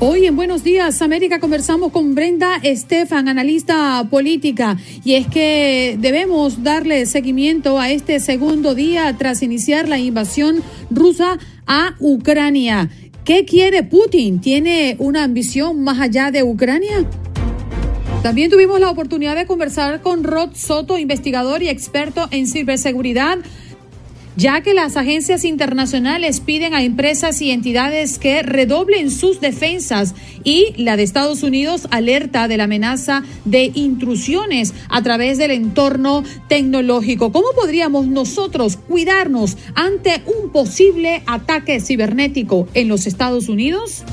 Hoy en Buenos Días América conversamos con Brenda Estefan, analista política, y es que debemos darle seguimiento a este segundo día tras iniciar la invasión rusa a Ucrania. ¿Qué quiere Putin? ¿Tiene una ambición más allá de Ucrania? También tuvimos la oportunidad de conversar con Rod Soto, investigador y experto en ciberseguridad ya que las agencias internacionales piden a empresas y entidades que redoblen sus defensas y la de Estados Unidos alerta de la amenaza de intrusiones a través del entorno tecnológico. ¿Cómo podríamos nosotros cuidarnos ante un posible ataque cibernético en los Estados Unidos?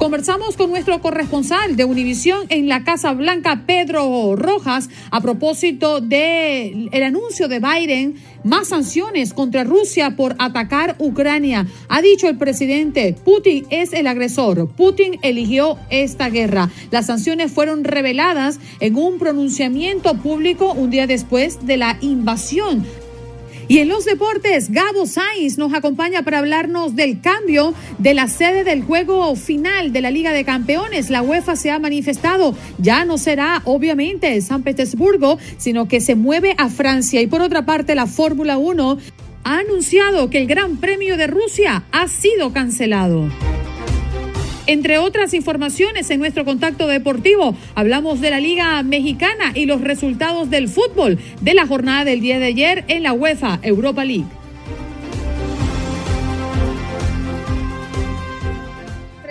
Conversamos con nuestro corresponsal de Univisión en la Casa Blanca, Pedro Rojas, a propósito del el anuncio de Biden más sanciones contra Rusia por atacar Ucrania. Ha dicho el presidente, Putin es el agresor. Putin eligió esta guerra. Las sanciones fueron reveladas en un pronunciamiento público un día después de la invasión y en los deportes, Gabo Sainz nos acompaña para hablarnos del cambio de la sede del juego final de la Liga de Campeones. La UEFA se ha manifestado, ya no será obviamente San Petersburgo, sino que se mueve a Francia. Y por otra parte, la Fórmula 1 ha anunciado que el Gran Premio de Rusia ha sido cancelado. Entre otras informaciones en nuestro contacto deportivo, hablamos de la Liga Mexicana y los resultados del fútbol de la jornada del día de ayer en la UEFA Europa League.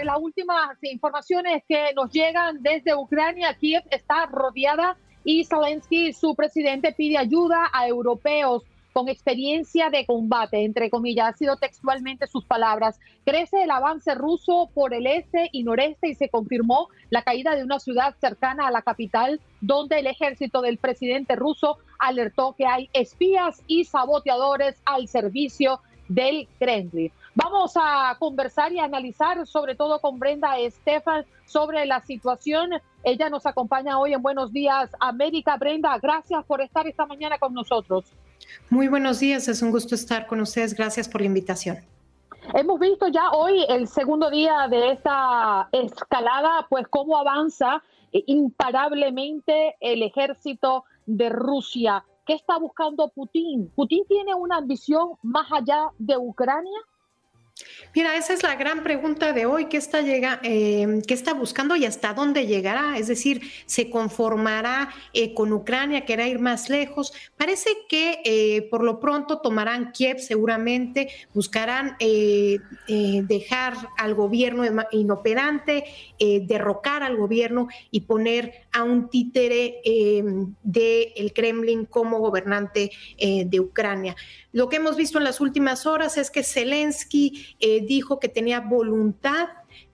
Las últimas informaciones que nos llegan desde Ucrania, Kiev está rodeada y Zelensky, su presidente, pide ayuda a europeos con experiencia de combate, entre comillas, ha sido textualmente sus palabras. Crece el avance ruso por el este y noreste y se confirmó la caída de una ciudad cercana a la capital, donde el ejército del presidente ruso alertó que hay espías y saboteadores al servicio del Kremlin. Vamos a conversar y analizar, sobre todo con Brenda Estefan, sobre la situación. Ella nos acompaña hoy en Buenos Días América. Brenda, gracias por estar esta mañana con nosotros. Muy buenos días, es un gusto estar con ustedes. Gracias por la invitación. Hemos visto ya hoy el segundo día de esta escalada, pues cómo avanza eh, imparablemente el ejército de Rusia. ¿Qué está buscando Putin? ¿Putin tiene una ambición más allá de Ucrania? Mira, esa es la gran pregunta de hoy. ¿Qué está, eh, ¿qué está buscando y hasta dónde llegará? Es decir, ¿se conformará eh, con Ucrania? ¿Querrá ir más lejos? Parece que eh, por lo pronto tomarán Kiev seguramente, buscarán dejar al gobierno inoperante, derrocar al gobierno y poner a un títere del Kremlin como gobernante de Ucrania. Lo que hemos visto en las últimas horas es que Zelensky eh, dijo que tenía voluntad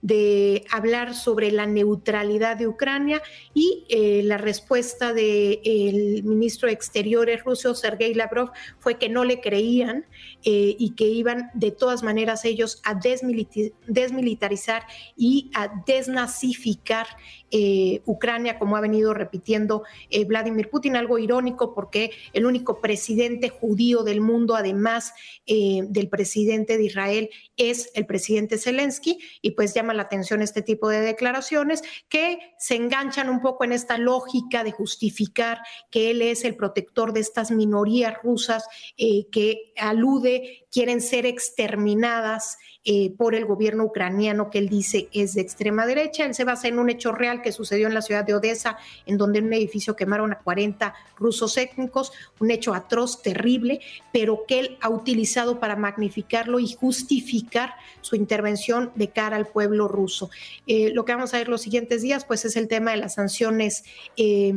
de hablar sobre la neutralidad de Ucrania y eh, la respuesta del ministro de Exteriores ruso, Sergei Lavrov, fue que no le creían eh, y que iban de todas maneras ellos a desmilitarizar y a desnazificar eh, Ucrania, como ha venido repitiendo Vladimir Putin, algo irónico porque el único presidente judío del mundo, además del presidente de Israel, es el presidente Zelensky y pues llama la atención este tipo de declaraciones que se enganchan un poco en esta lógica de justificar que él es el protector de estas minorías rusas eh, que alude quieren ser exterminadas eh, por el gobierno ucraniano que él dice es de extrema derecha. Él se basa en un hecho real que sucedió en la ciudad de Odessa, en donde en un edificio quemaron a 40 rusos étnicos, un hecho atroz, terrible, pero que él ha utilizado para magnificarlo y justificar su intervención de cara al pueblo ruso. Eh, lo que vamos a ver los siguientes días, pues es el tema de las sanciones. Eh,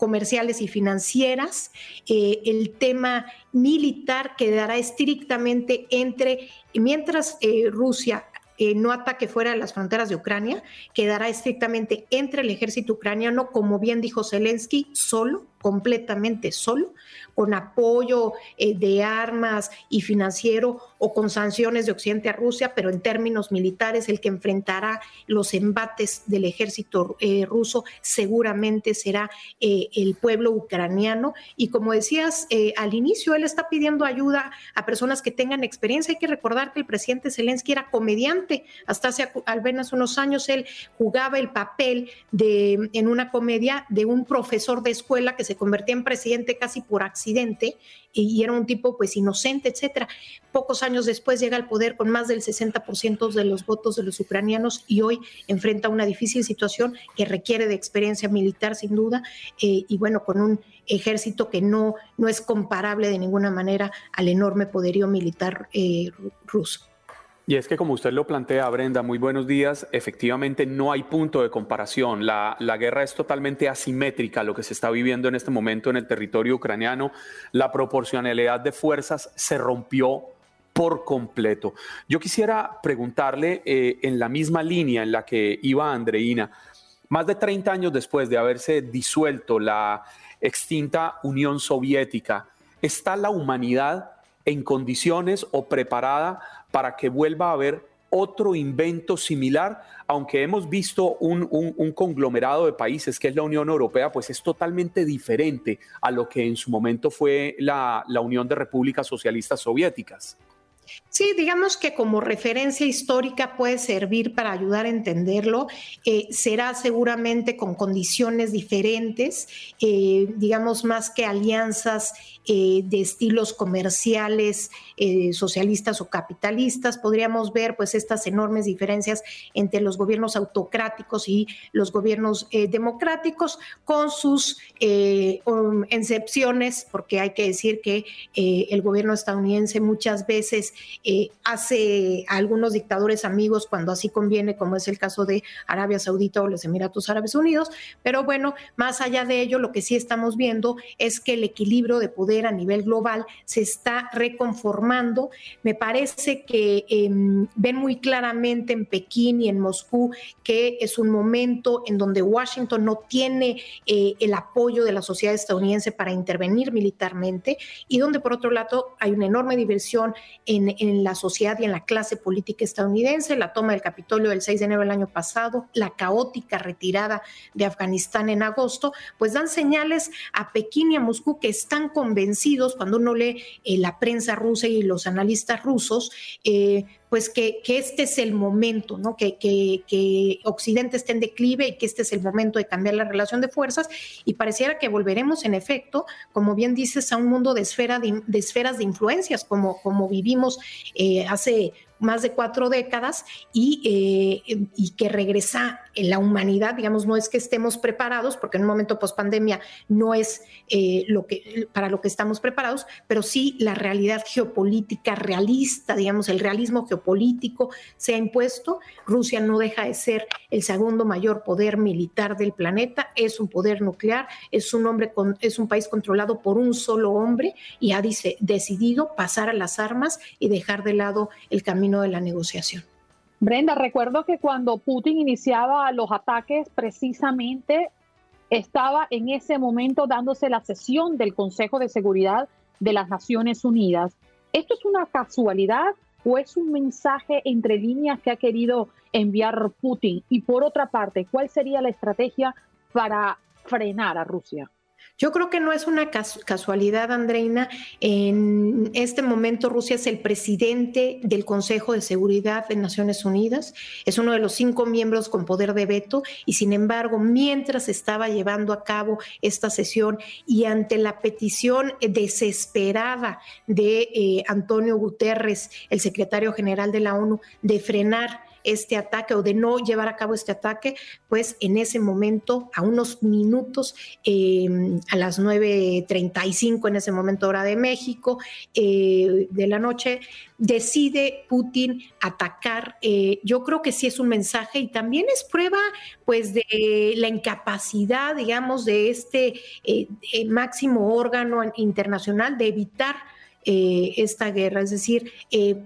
comerciales y financieras, eh, el tema militar quedará estrictamente entre, mientras eh, Rusia eh, no ataque fuera de las fronteras de Ucrania, quedará estrictamente entre el ejército ucraniano, como bien dijo Zelensky, solo, completamente solo, con apoyo eh, de armas y financiero o con sanciones de Occidente a Rusia, pero en términos militares el que enfrentará los embates del ejército eh, ruso seguramente será eh, el pueblo ucraniano. Y como decías al inicio, él está pidiendo ayuda a personas que tengan experiencia. Hay que recordar que el presidente Zelensky era comediante. Hasta hace al menos unos años él jugaba el papel de, en una comedia de un profesor de escuela que se convertía en presidente casi por accidente accidente y era un tipo pues inocente, etcétera. Pocos años después llega al poder con más del 60% de los votos de los ucranianos y hoy enfrenta una difícil situación que requiere de experiencia militar sin duda eh, y bueno, con un ejército que no, no es comparable de ninguna manera al enorme poderío militar eh, ruso. Y es que como usted lo plantea, Brenda, muy buenos días, efectivamente no hay punto de comparación. La, la, guerra es totalmente asimétrica, lo que se está viviendo en este momento en el territorio ucraniano. La proporcionalidad de fuerzas se rompió por completo. Yo quisiera preguntarle eh, en la misma línea en la que iba Andreina, más de 30 años después de haberse disuelto la extinta Unión Soviética, ¿está la humanidad en condiciones o preparada para que vuelva a haber otro invento similar, aunque hemos visto un, conglomerado de países que es la Unión Europea, pues es totalmente diferente a lo que en su momento fue la, la Unión de Repúblicas Socialistas Soviéticas. Sí, digamos que como referencia histórica puede servir para ayudar a entenderlo. Eh, será seguramente con condiciones diferentes, eh, digamos más que alianzas eh, de estilos comerciales, socialistas o capitalistas. Podríamos ver pues estas enormes diferencias entre los gobiernos autocráticos y los gobiernos democráticos, con sus um, excepciones, porque hay que decir que el gobierno estadounidense muchas veces eh, hace algunos dictadores amigos cuando así conviene, como es el caso de Arabia Saudita o los Emiratos Árabes Unidos. Pero bueno, más allá de ello, lo que sí estamos viendo es que el equilibrio de poder a nivel global se está reconformando. Me parece que em, ven muy claramente en Pekín y en Moscú que es un momento en donde Washington no tiene eh, el apoyo de la sociedad estadounidense para intervenir militarmente y donde por otro lado hay una enorme diversión en en la sociedad y en la clase política estadounidense, la toma del Capitolio del 6 de enero del año pasado, la caótica retirada de Afganistán en agosto, pues dan señales a Pekín y a Moscú que están convencidos cuando uno lee eh, la prensa rusa y los analistas rusos, eh, pues que, este es el momento, ¿no? Que, que, Occidente esté en declive y que este es el momento de cambiar la relación de fuerzas y pareciera que volveremos en efecto, como bien dices, a un mundo de, esfera de, esferas de influencias como, como vivimos eh, hace más de cuatro décadas y, eh, y que regresa en la humanidad, digamos, no es que estemos preparados, porque en un momento post pandemia no es eh, lo que, para lo que estamos preparados, pero sí la realidad geopolítica realista, digamos, el realismo geopolítico se ha impuesto. Rusia no deja de ser el segundo mayor poder militar del planeta, es un poder nuclear, es un hombre con, es un país controlado por un solo hombre y ha dice, decidido pasar a las armas y dejar de lado el camino de la negociación. Brenda, recuerdo que cuando Putin iniciaba los ataques, precisamente estaba en ese momento dándose la sesión del Consejo de Seguridad de las Naciones Unidas. ¿Esto es una casualidad o es un mensaje entre líneas que ha querido enviar Putin? Y por otra parte, ¿cuál sería la estrategia para frenar a Rusia? Yo creo que no es una casualidad, Andreina. En este momento Rusia es el presidente del Consejo de Seguridad de Naciones Unidas, es uno de los cinco miembros con poder de veto y sin embargo, mientras estaba llevando a cabo esta sesión y ante la petición desesperada de eh, Antonio Guterres, el secretario general de la ONU, de frenar este ataque o de no llevar a cabo este ataque, pues en ese momento, a unos minutos, em, a las 9.35 en ese momento hora de México, eh, de la noche, decide Putin atacar. Eh, yo creo que sí es un mensaje y también es prueba pues de la incapacidad, digamos, de este eh, máximo órgano internacional de evitar esta guerra. Es decir,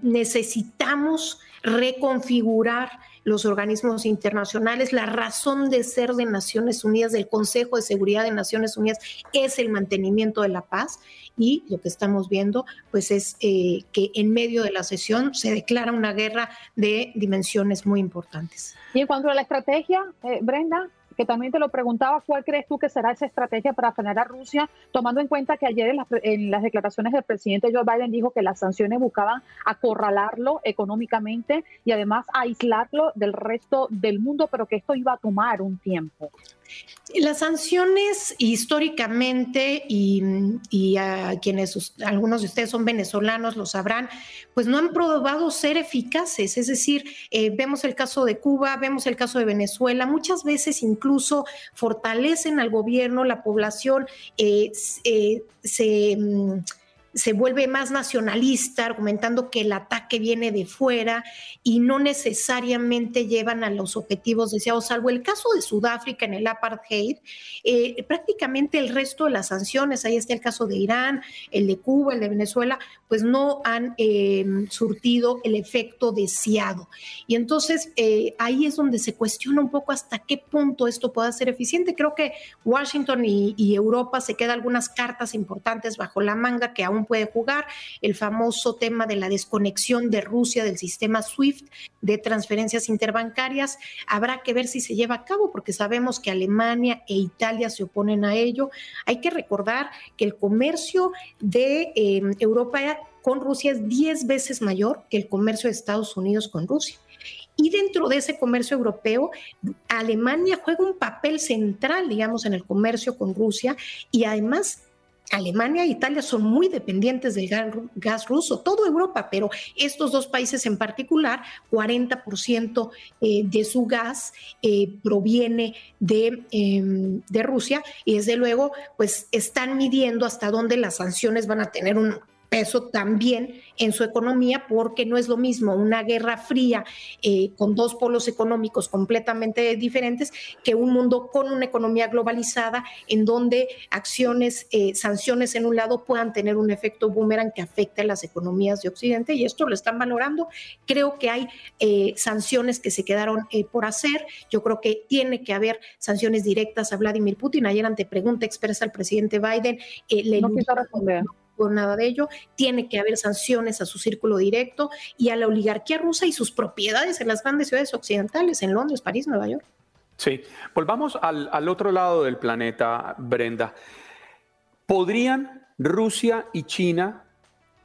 necesitamos reconfigurar los organismos internacionales. La razón de ser de Naciones Unidas, del Consejo de Seguridad de Naciones Unidas, es el mantenimiento de la paz. Y lo que estamos viendo, pues, es eh, que en medio de la sesión se declara una guerra de dimensiones muy importantes. Y en cuanto a la estrategia, eh, Brenda, que también te lo preguntaba, ¿cuál crees tú que será esa estrategia para frenar a Rusia, tomando en cuenta que ayer en las, declaraciones del presidente Joe Biden dijo que las sanciones buscaban acorralarlo económicamente y además aislarlo del resto del mundo, pero que esto iba a tomar un tiempo? Las sanciones históricamente, y, a quienes algunos de ustedes son venezolanos lo sabrán, pues no han probado ser eficaces. Es decir, eh, vemos el caso de Cuba, vemos el caso de Venezuela, muchas veces incluso fortalecen al gobierno, la población eh, eh, se... Mm, se vuelve más nacionalista, argumentando que el ataque viene de fuera y no necesariamente llevan a los objetivos deseados, salvo el caso de Sudáfrica en el apartheid, eh, prácticamente el resto de las sanciones, ahí está el caso de Irán, el de Cuba, el de Venezuela, pues no han em, surtido el efecto deseado. Y entonces eh, ahí es donde se cuestiona un poco hasta qué punto esto pueda ser eficiente. Creo que Washington y, y Europa se quedan algunas cartas importantes bajo la manga que aún puede jugar, el famoso tema de la desconexión de Rusia del sistema SWIFT de transferencias interbancarias. Habrá que ver si se lleva a cabo, porque sabemos que Alemania e Italia se oponen a ello. Hay que recordar que el comercio de em, Europa con Rusia es 10 veces mayor que el comercio de Estados Unidos con Rusia. Y dentro de ese comercio europeo, Alemania juega un papel central, digamos, en el comercio con Rusia y además Alemania e Italia son muy dependientes del gas ruso, toda Europa, pero estos dos países en particular, 40% eh, de su gas eh, proviene de, em, de Rusia y desde luego pues están midiendo hasta dónde las sanciones van a tener un eso también en su economía, porque no es lo mismo una guerra fría eh, con dos polos económicos completamente diferentes que un mundo con una economía globalizada en donde acciones, eh, sanciones en un lado puedan tener un efecto boomerang que afecte a las economías de Occidente y esto lo están valorando. Creo que hay eh, sanciones que se quedaron por hacer. Yo creo que tiene que haber sanciones directas a Vladimir Putin. Ayer ante pregunta expresa el presidente Biden. le no quiso responder por nada de ello, tiene que haber sanciones a su círculo directo y a la oligarquía rusa y sus propiedades en las grandes ciudades occidentales, en Londres, París, Nueva York. Sí, volvamos al, al otro lado del planeta, Brenda. ¿Podrían Rusia y China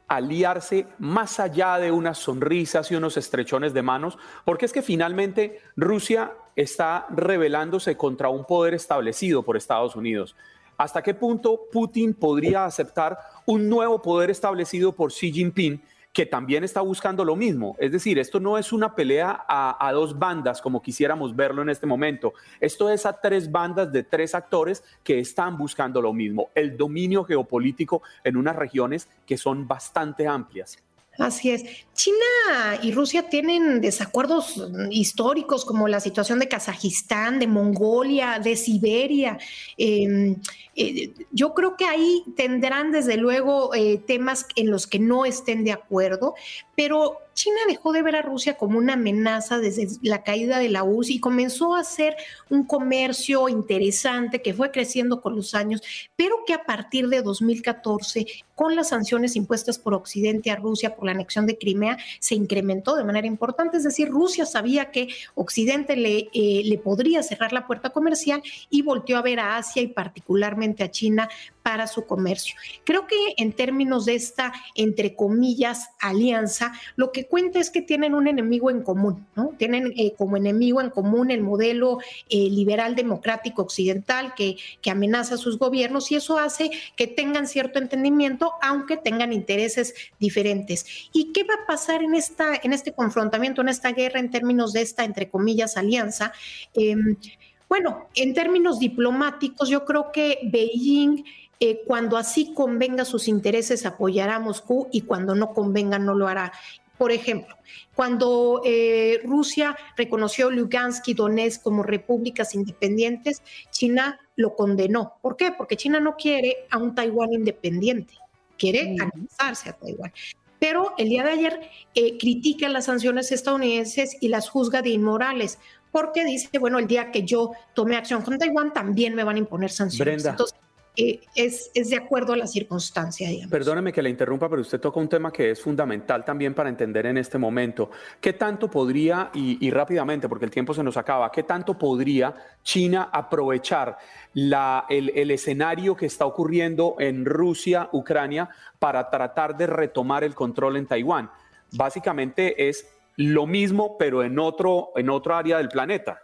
aliarse más allá de unas sonrisas y unos estrechones de manos, porque es que finalmente Rusia está rebelándose contra un poder establecido por Estados Unidos. ¿Hasta qué punto Putin podría aceptar un nuevo poder establecido por Xi Jinping que también está buscando lo mismo? Es decir, esto no es una pelea a, dos bandas como quisiéramos verlo en este momento. Esto es a tres bandas de tres actores que están buscando lo mismo, el dominio geopolítico en unas regiones que son bastante amplias. Así es. China y Rusia tienen desacuerdos históricos como la situación de Kazajistán, de Mongolia, de Siberia. Em, eh, yo creo que ahí tendrán desde luego eh, temas en los que no estén de acuerdo, pero China dejó de ver a Rusia como una amenaza desde la caída de la URSS y comenzó a hacer un comercio interesante que fue creciendo con los años, pero que a partir de 2014 con las sanciones impuestas por Occidente a Rusia por la anexión de Crimea se incrementó de manera importante. Es decir, Rusia sabía que Occidente le, eh, le podría cerrar la puerta comercial y volteó a ver a Asia y particularmente a China para su comercio. Creo que en términos de esta, entre comillas, alianza, lo que cuenta es que tienen un enemigo en común, ¿no? Tienen eh, como enemigo en común el modelo eh, liberal democrático occidental que, que amenaza a sus gobiernos y eso hace que tengan cierto entendimiento, aunque tengan intereses diferentes. ¿Y qué va a pasar en, esta, en este confrontamiento, en esta guerra, en términos de esta, entre comillas, alianza? Em, bueno, en términos diplomáticos, yo creo que Beijing eh, cuando así convenga sus intereses apoyará a Moscú y cuando no convenga no lo hará. Por ejemplo, cuando eh, Rusia reconoció Lugansk y Donetsk como repúblicas independientes, China lo condenó. ¿Por qué? Porque China no quiere a un Taiwán independiente, quiere anexarse a Taiwán. Pero el día de ayer eh, critica las sanciones estadounidenses y las juzga de inmorales, porque dice, bueno, el día que yo tome acción con Taiwán también me van a imponer sanciones. Entonces, eh, es, de acuerdo a la circunstancia. Perdóneme que le interrumpa, pero usted toca un tema que es fundamental también para entender en este momento. ¿Qué tanto podría, y, rápidamente, porque el tiempo se nos acaba, qué tanto podría China aprovechar el, el escenario que está ocurriendo en Rusia, Ucrania, para tratar de retomar el control en Taiwán? Básicamente es lo mismo, pero en otro, en otro área del planeta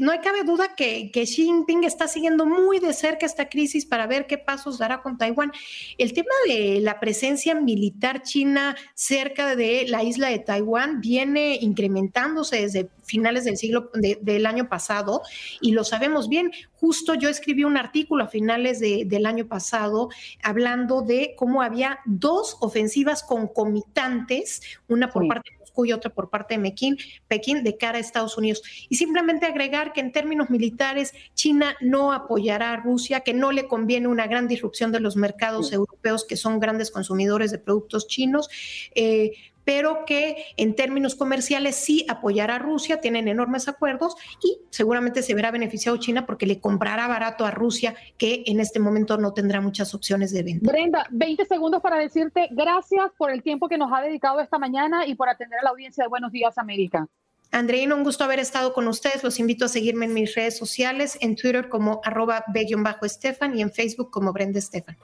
no hay cabe duda que, que, Xi Jinping está siguiendo muy de cerca esta crisis para ver qué pasos dará con Taiwán. El tema de la presencia militar china cerca de la isla de Taiwán viene incrementándose desde finales del siglo del año pasado y lo sabemos bien. Justo yo escribí un artículo a finales del año pasado hablando de cómo había dos ofensivas concomitantes, una por parte y otra por parte de Pekín, Pekín de cara a Estados Unidos. Y simplemente agregar que en términos militares China no apoyará a Rusia, que no le conviene una gran disrupción de los mercados europeos que son grandes consumidores de productos chinos. Eh, pero que en términos comerciales sí apoyará a Rusia, tienen enormes acuerdos y seguramente se verá beneficiado China porque le comprará barato a Rusia, que en este momento no tendrá muchas opciones de venta. Brenda, 20 segundos para decirte gracias por el tiempo que nos ha dedicado esta mañana y por atender a la audiencia de Buenos Días América. Andreina, un gusto haber estado con ustedes. Los invito a seguirme en mis redes sociales, en Twitter como arroba b-estefan y en Facebook como Brenda Estefan.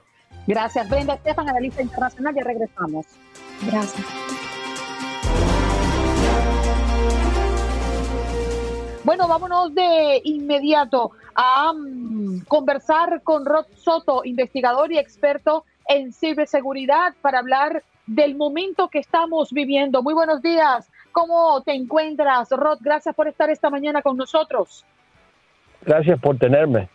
Gracias, Brenda Estefan, analista internacional. Ya regresamos. Gracias. Bueno, vámonos de inmediato a mm, conversar con Rod Soto, investigador y experto en ciberseguridad, para hablar del momento que estamos viviendo. Muy buenos días. ¿Cómo te encuentras, Rod? Gracias por estar esta mañana con nosotros. Gracias por tenerme.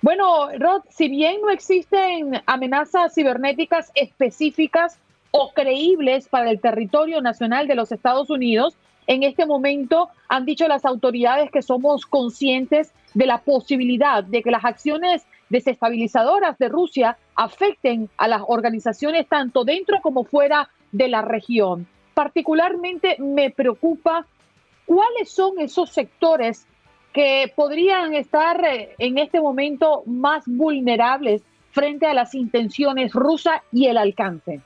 Bueno, Rod, si bien no existen amenazas cibernéticas específicas o creíbles para el territorio nacional de los Estados Unidos, en este momento han dicho las autoridades que somos conscientes de la posibilidad de que las acciones desestabilizadoras de Rusia afecten a las organizaciones tanto dentro como fuera de la región. Particularmente me preocupa cuáles son esos sectores que podrían estar eh, en este momento más vulnerables frente a las intenciones rusas y el alcance.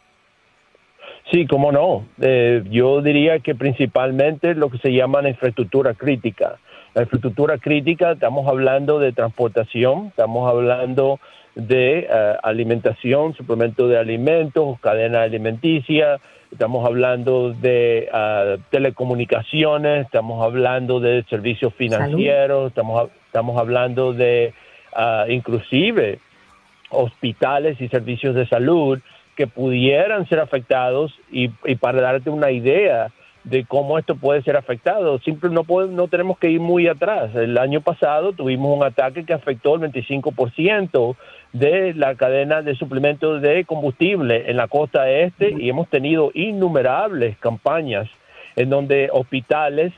Sí, cómo no. Eh, yo diría que principalmente lo que se llama la infraestructura crítica. La infraestructura crítica, estamos hablando de transportación, estamos hablando de eh, alimentación, suplemento de alimentos, cadena alimenticia, estamos hablando de eh, telecomunicaciones, estamos hablando de servicios financieros, estamos, estamos hablando de inclusive hospitales y servicios de salud que pudieran ser afectados y, para darte una idea de cómo esto puede ser afectado. Simple, no, no tenemos que ir muy atrás. El año pasado tuvimos un ataque que afectó el 25% de la cadena de suplementos de combustible en la costa este y hemos tenido innumerables campañas en donde hospitales,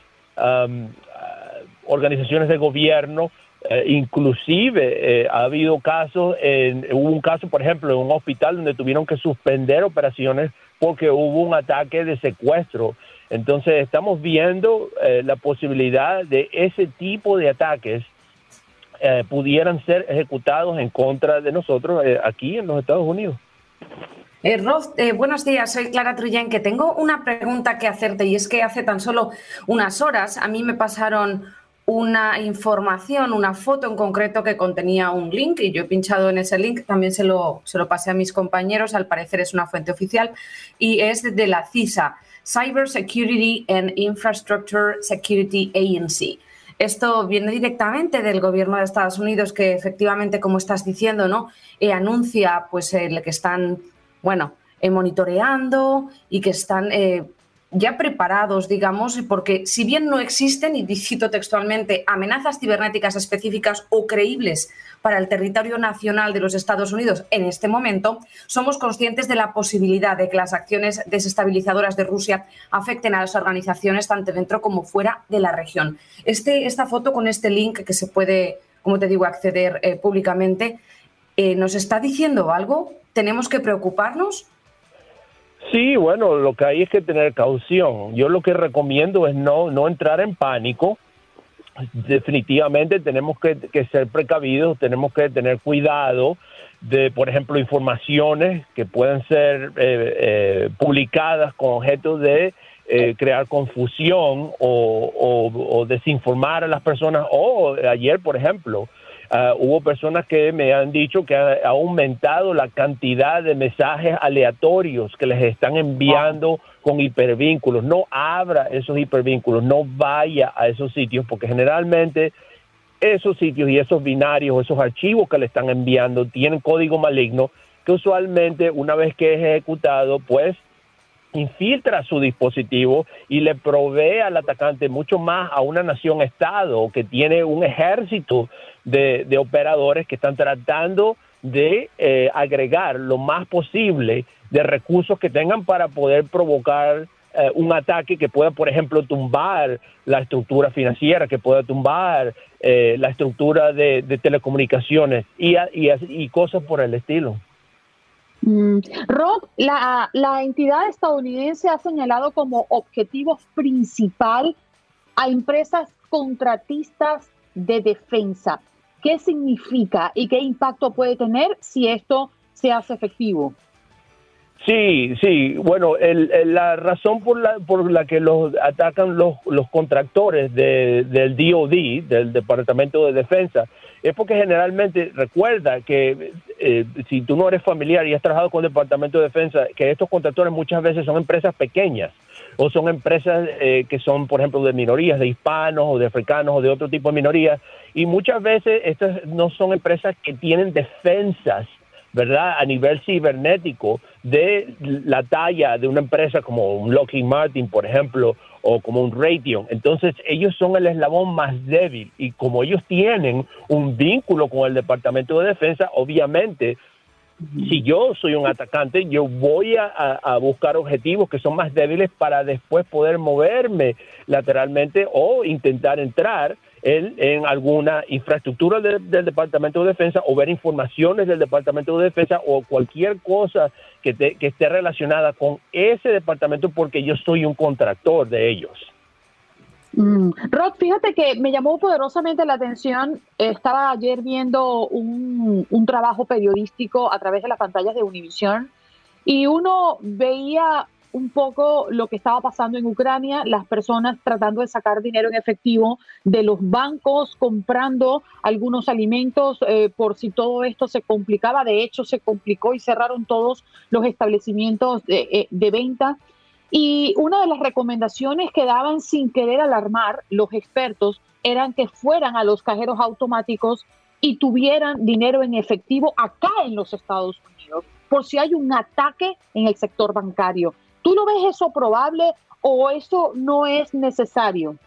organizaciones de gobierno, Eh, inclusive eh, ha habido casos, en, hubo un caso, por ejemplo, en un hospital donde tuvieron que suspender operaciones porque hubo un ataque de secuestro. Entonces estamos viendo eh, la posibilidad de ese tipo de ataques pudieran ser ejecutados en contra de nosotros aquí en los Estados Unidos. Eh, eh, buenos días, soy Clara Truyen, que tengo una pregunta que hacerte y es que hace tan solo unas horas a mí me pasaron una información, una foto en concreto que contenía un link y yo he pinchado en ese link, también se lo, se lo pasé a mis compañeros, al parecer es una fuente oficial y es de la CISA, Cyber Security and Infrastructure Security Agency. Esto viene directamente del gobierno de Estados Unidos que efectivamente, como estás diciendo, ¿no? Eh, anuncia pues el que están, bueno, eh, monitoreando y que están eh, ya preparados, digamos, porque si bien no existen, y cito textualmente, amenazas cibernéticas específicas o creíbles para el territorio nacional de los Estados Unidos en este momento, somos conscientes de la posibilidad de que las acciones desestabilizadoras de Rusia afecten a las organizaciones tanto dentro como fuera de la región. Este, esta foto con este link que se puede, como te digo, acceder eh, públicamente, eh, ¿nos está diciendo algo? ¿Tenemos que preocuparnos? Sí, bueno, lo que hay es que tener caución. Yo lo que recomiendo es no, no entrar en pánico. Definitivamente tenemos que, ser precavidos, tenemos que tener cuidado de, por ejemplo, informaciones que pueden ser eh, eh, publicadas con objeto de eh, crear confusión o, o, desinformar a las personas. O ayer, por ejemplo, Ah, hubo personas que me han dicho que ha, aumentado la cantidad de mensajes aleatorios que les están enviando con hipervínculos. No abra esos hipervínculos, no vaya a esos sitios, porque generalmente esos sitios y esos binarios, esos archivos que le están enviando tienen código maligno que usualmente una vez que es ejecutado, pues infiltra su dispositivo y le provee al atacante mucho más a una nación-estado que tiene un ejército de, operadores que están tratando de eh, agregar lo más posible de recursos que tengan para poder provocar eh, un ataque que pueda, por ejemplo, tumbar la estructura financiera, que pueda tumbar eh, la estructura de, telecomunicaciones y, y cosas por el estilo. Mm, Rob, la, la entidad estadounidense ha señalado como objetivo principal a empresas contratistas de defensa. ¿Qué significa y qué impacto puede tener si esto se hace efectivo? Sí, sí. Bueno, la razón por la, por la que los atacan los, los contractores del DOD, del Departamento de Defensa, es porque generalmente recuerda que eh, si tú no eres familiar y has trabajado con el Departamento de Defensa, que estos contractores muchas veces son empresas pequeñas o son empresas eh, que son, por ejemplo, de minorías, de hispanos o de africanos o de otro tipo de minorías, y muchas veces estas no son empresas que tienen defensas ¿verdad? A nivel cibernético de la talla de una empresa como un Lockheed Martin, por ejemplo, o como un Raytheon. Entonces, ellos son el eslabón más débil y como ellos tienen un vínculo con el Departamento de Defensa, obviamente si yo soy un atacante, yo voy a, a, buscar objetivos que son más débiles para después poder moverme lateralmente o intentar entrar en, alguna infraestructura del Departamento de Defensa o ver informaciones del Departamento de Defensa o cualquier cosa que, que esté relacionada con ese departamento porque yo soy un contractor de ellos. Mm. Rod, fíjate que me llamó poderosamente la atención. Estaba ayer viendo un, un trabajo periodístico a través de las pantallas de Univision y uno veía un poco lo que estaba pasando en Ucrania, las personas tratando de sacar dinero en efectivo de los bancos, comprando algunos alimentos eh, por si todo esto se complicaba. De hecho, se complicó y cerraron todos los establecimientos de, eh, de venta. Y una de las recomendaciones que daban sin querer alarmar los expertos eran que fueran a los cajeros automáticos y tuvieran dinero en efectivo acá en los Estados Unidos, por si hay un ataque en el sector bancario. ¿Tú lo ves eso probable o eso no es necesario?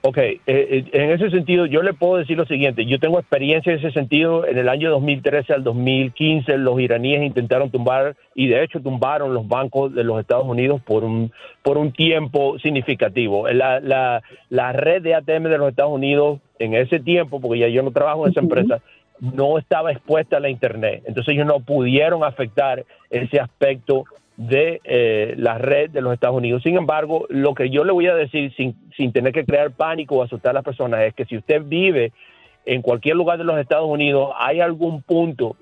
Ok, eh, eh, en ese sentido yo le puedo decir lo siguiente, yo tengo experiencia en ese sentido, en el año 2013 al 2015 los iraníes intentaron tumbar y de hecho tumbaron los bancos de los Estados Unidos por un, por un tiempo significativo. La, la, la red de ATM de los Estados Unidos en ese tiempo, porque ya yo no trabajo en esa empresa, no estaba expuesta a la Internet. Entonces ellos no pudieron afectar ese aspecto de eh, la red de los Estados Unidos. Sin embargo, lo que yo le voy a decir sin, sin tener que crear pánico o asustar a las personas es que si usted vive en cualquier lugar de los Estados Unidos, hay algún punto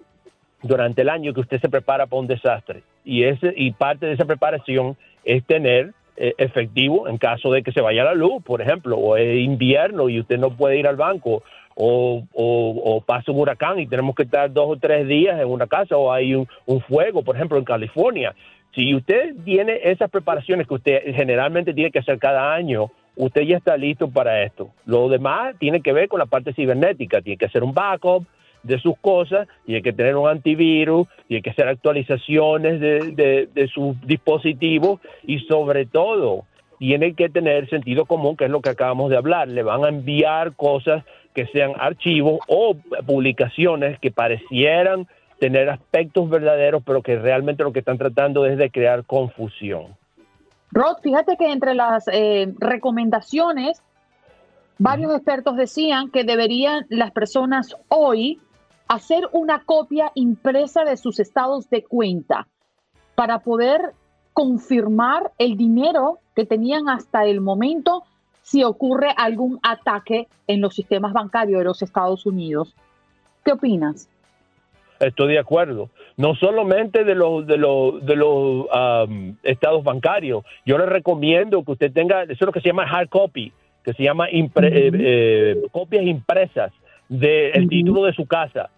durante el año que usted se prepara para un desastre. Y, ese, y parte de esa preparación es tener eh, efectivo en caso de que se vaya la luz, por ejemplo, o es invierno y usted no puede ir al banco, o, o, pasa un huracán y tenemos que estar dos o tres días en una casa, o hay un, fuego, por ejemplo, en California. Si usted tiene esas preparaciones que usted generalmente tiene que hacer cada año, usted ya está listo para esto. Lo demás tiene que ver con la parte cibernética, tiene que hacer un backup, de sus cosas hay que tener un antivirus hay que hacer actualizaciones de, de, sus dispositivos y sobre todo tiene que tener sentido común, que es lo que acabamos de hablar. Le van a enviar cosas que sean archivos o publicaciones que parecieran tener aspectos verdaderos, pero que realmente lo que están tratando es de crear confusión. Rod, fíjate que entre las eh, recomendaciones, varios expertos decían que deberían las personas hoy hacer una copia impresa de sus estados de cuenta para poder confirmar el dinero que tenían hasta el momento si ocurre algún ataque en los sistemas bancarios de los Estados Unidos. ¿Qué opinas? Estoy de acuerdo. No solamente de los de los de los estados bancarios. Yo le recomiendo que usted tenga eso es lo que se llama hard copy, que se llama eh, eh, copias impresas del título de su casa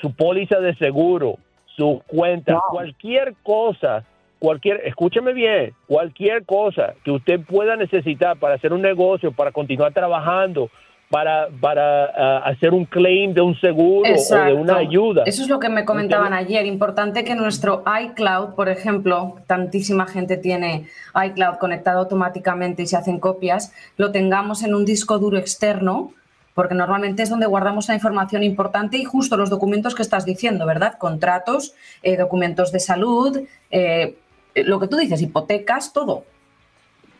su póliza de seguro, sus cuentas, cualquier cosa, cualquier, escúcheme bien, cualquier cosa que usted pueda necesitar para hacer un negocio, para continuar trabajando, para, para ah, hacer un claim de un seguro o de una ayuda. Eso es lo que me comentaban ayer. Importante que nuestro iCloud, por ejemplo, tantísima gente tiene iCloud conectado automáticamente y se hacen copias, lo tengamos en un disco duro externo porque normalmente es donde guardamos la información importante y justo los documentos que estás diciendo, ¿verdad? Contratos, eh, documentos de salud, eh, lo que tú dices, hipotecas, todo.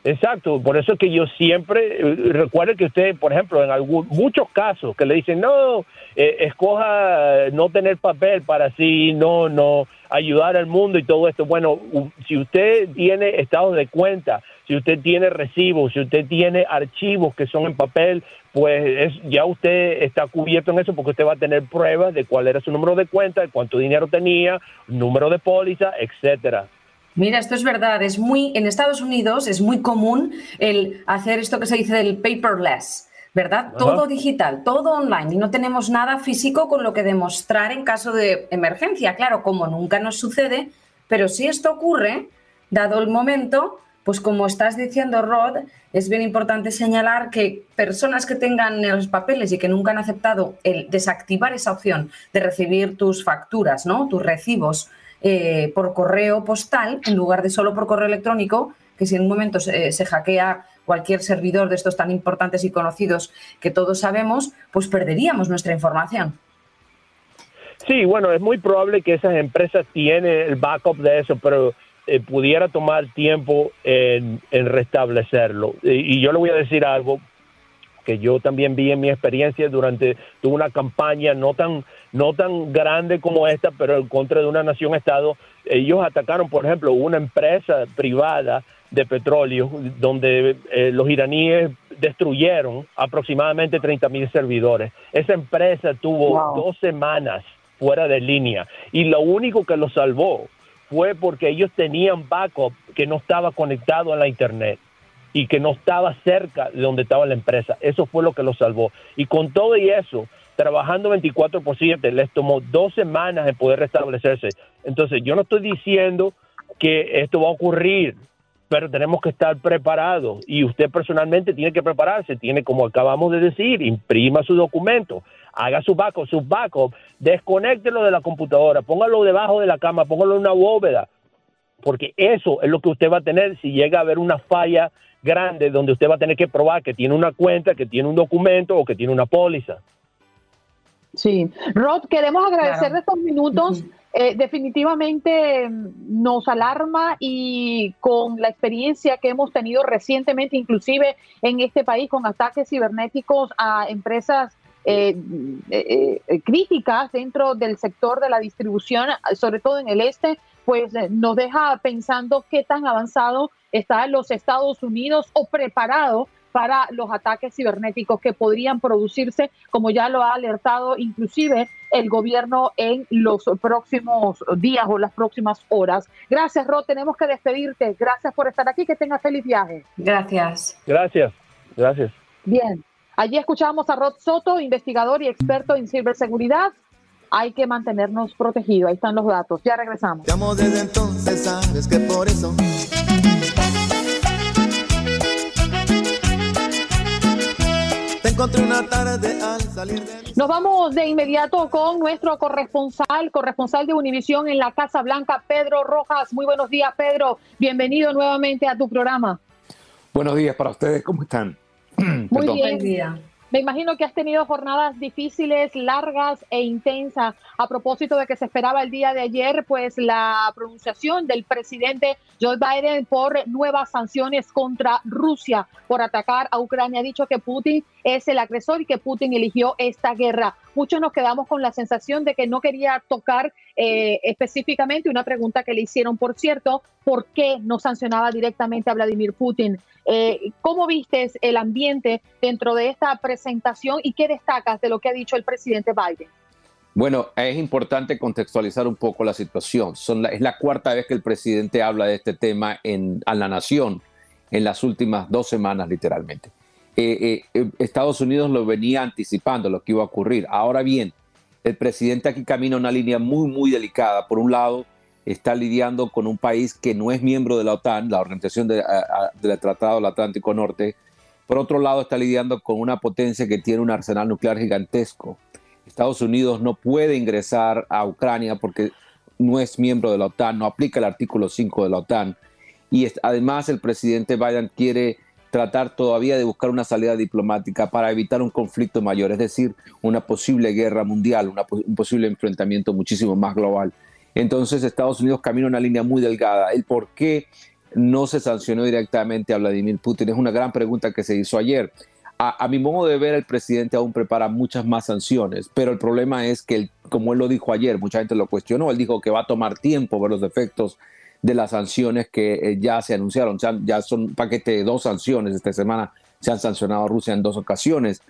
Exacto, por eso es que yo siempre, eh, recuerde que usted, por ejemplo, en algún, muchos casos que le dicen, no, escoja no tener papel para así, no, no, ayudar al mundo y todo esto. Bueno, si usted tiene estados de cuenta, si usted tiene recibos, si usted tiene archivos que son en papel, pues es, ya usted está cubierto en eso porque usted va a tener pruebas de cuál era su número de cuenta, de cuánto dinero tenía, número de póliza, etcétera. Mira, esto es verdad, es muy en Estados Unidos es muy común el hacer esto que se dice del paperless. ¿verdad? Todo digital, todo online y no tenemos nada físico con lo que demostrar en caso de emergencia. Claro, como nunca nos sucede, pero si esto ocurre, dado el momento, pues como estás diciendo, Rod, es bien importante señalar que personas que tengan los papeles y que nunca han aceptado el desactivar esa opción de recibir tus facturas, ¿no? tus recibos eh, por correo postal, en lugar de solo por correo electrónico, que si en un momento se, se hackea cualquier servidor de estos tan importantes y conocidos que todos sabemos, pues perderíamos nuestra información. Sí, bueno, es muy probable que esas empresas tienen el backup de eso, pero eh, pudiera tomar tiempo en, restablecerlo. Y, yo le voy a decir algo que yo también vi en mi experiencia durante tuve una campaña no tan no tan grande como esta, pero en contra de una nación estado. Ellos atacaron, por ejemplo, una empresa privada de petróleo donde eh, los iraníes destruyeron aproximadamente 30 mil servidores. Esa empresa tuvo dos semanas fuera de línea y lo único que lo salvó fue porque ellos tenían backup que no estaba conectado a la internet y que no estaba cerca de donde estaba la empresa. Eso fue lo que los salvó. Y con todo y eso, trabajando 24 por 7, les tomó dos semanas en poder restablecerse. Entonces, yo no estoy diciendo que esto va a ocurrir, pero tenemos que estar preparados y usted personalmente tiene que prepararse, tiene, como acabamos de decir, imprima su documento, haga su backup, su backup, desconéctelo de la computadora, póngalo debajo de la cama, póngalo en una bóveda, porque eso es lo que usted va a tener si llega a haber una falla grande donde usted va a tener que probar que tiene una cuenta, que tiene un documento o que tiene una póliza. Sí, Rod, queremos agradecer estos minutos. Eh, definitivamente mm, nos alarma y con la experiencia que hemos tenido recientemente, inclusive en este país, con ataques cibernéticos a empresas eh, eh, críticas dentro del sector de la distribución, sobre todo en el este, pues nos deja pensando qué tan avanzado está los Estados Unidos o preparado para los ataques cibernéticos que podrían producirse, como ya lo ha alertado inclusive el gobierno en los próximos días o las próximas horas. Gracias, Rod. Tenemos que despedirte. Gracias por estar aquí. Que tengas feliz viaje. Gracias. Gracias. Gracias. Bien. Allí escuchamos a Rod Soto, investigador y experto en ciberseguridad. Hay que mantenernos protegidos. Ahí están los datos. Ya regresamos. desde entonces, sabes que por eso Nos vamos de inmediato con nuestro corresponsal, corresponsal de Univisión en la Casa Blanca, Pedro Rojas. Muy buenos días, Pedro. Bienvenido nuevamente a tu programa. Buenos días para ustedes, ¿cómo están? Muy bien. Me imagino que has tenido jornadas difíciles, largas e intensas. A propósito de que se esperaba el día de ayer, pues la pronunciación del presidente Joe Biden por nuevas sanciones contra Rusia por atacar a Ucrania. Ha dicho que Putin es el agresor y que Putin eligió esta guerra. Muchos nos quedamos con la sensación de que no quería tocar eh, específicamente una pregunta que le hicieron, por cierto, ¿por qué no sancionaba directamente a Vladimir Putin? Eh, ¿Cómo vistes el ambiente dentro de esta presentación y qué destacas de lo que ha dicho el presidente Biden? Bueno, es importante contextualizar un poco la situación. es la cuarta vez que el presidente habla de este tema en, a la nación en las últimas dos semanas, literalmente. Eh, eh, Estados Unidos lo venía anticipando, lo que iba a ocurrir. Ahora bien, el presidente aquí camina una línea muy, muy delicada. Por un lado, está lidiando con un país que no es miembro de la OTAN, la Organización del Tratado del Atlántico Norte. Por otro lado, está lidiando con una potencia que tiene un arsenal nuclear gigantesco. Estados Unidos no puede ingresar a Ucrania porque no es miembro de la OTAN, no aplica el artículo 5 de la OTAN. Y además el presidente Biden quiere tratar todavía de buscar una salida diplomática para evitar un conflicto mayor, es decir, una posible guerra mundial, un posible enfrentamiento muchísimo más global. Entonces Estados Unidos camina una línea muy delgada. El por qué no se sancionó directamente a Vladimir Putin es una gran pregunta que se hizo ayer. A, mi modo de ver, el presidente aún prepara muchas más sanciones, pero el problema es que, como él lo dijo ayer, mucha gente lo cuestionó, él dijo que va a tomar tiempo ver los efectos de las sanciones que eh, ya se anunciaron. ya son un paquete de dos sanciones esta semana, se han sancionado a Rusia en dos ocasiones,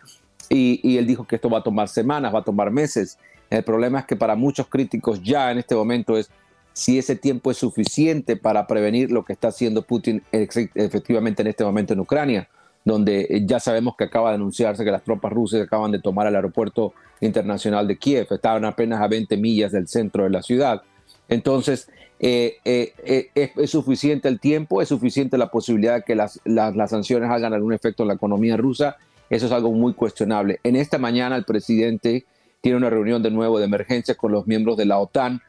y, y él dijo que esto va a tomar semanas, va a tomar meses. El problema es que para muchos críticos ya en este momento es si ese tiempo es suficiente para prevenir lo que está haciendo Putin efectivamente en este momento en Ucrania donde eh, ya sabemos que acaba de anunciarse que las tropas rusas acaban de tomar el aeropuerto internacional de Kiev, estaban apenas a 20 millas del centro de la ciudad. Entonces, eh, eh, es, suficiente el tiempo, es suficiente la posibilidad de que las, las, sanciones hagan algún efecto en la economía rusa. Eso es algo muy cuestionable. En esta mañana el presidente tiene una reunión de nuevo de emergencia con los miembros de la OTAN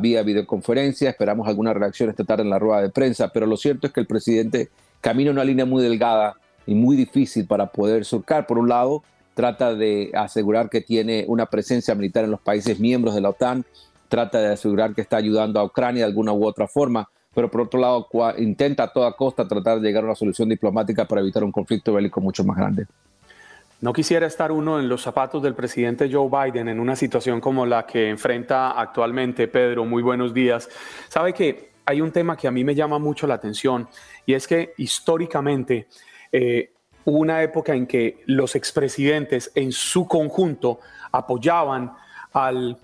vía videoconferencia. Esperamos alguna reacción esta tarde en la rueda de prensa, pero lo cierto es que el presidente camina una línea muy delgada y muy difícil para poder surcar. Por un lado, trata de asegurar que tiene una presencia militar en los países miembros de la OTAN, trata de asegurar que está ayudando a Ucrania de alguna u otra forma, pero por otro lado intenta a toda costa tratar de llegar a una solución diplomática para evitar un conflicto bélico mucho más grande. No quisiera estar uno en los zapatos del presidente Joe Biden en una situación como la que enfrenta actualmente. Pedro, muy buenos días. Sabe que hay un tema que a mí me llama mucho la atención y es que históricamente eh, hubo una época en que los expresidentes en su conjunto apoyaban al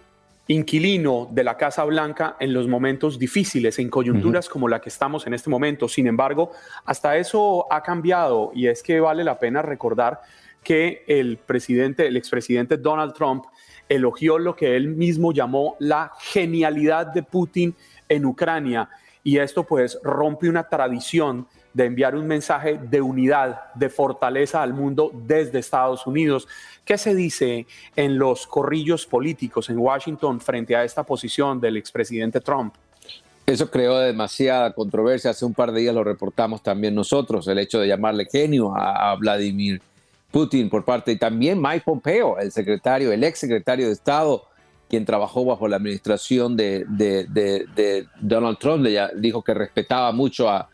inquilino de la Casa Blanca en los momentos difíciles, en coyunturas como la que estamos en este momento. Sin embargo, hasta eso ha cambiado y es que vale la pena recordar que el presidente, el expresidente Donald Trump elogió lo que él mismo llamó la genialidad de Putin en Ucrania y esto pues rompe una tradición de enviar un mensaje de unidad, de fortaleza al mundo desde Estados Unidos. ¿Qué se dice en los corrillos políticos en Washington frente a esta posición del expresidente Trump? Eso creó demasiada controversia. Hace un par de días lo reportamos también nosotros, el hecho de llamarle genio a, Vladimir Putin por parte y también Mike Pompeo, el secretario, el ex secretario de Estado quien trabajó bajo la administración de, Donald Trump, le dijo que respetaba mucho a,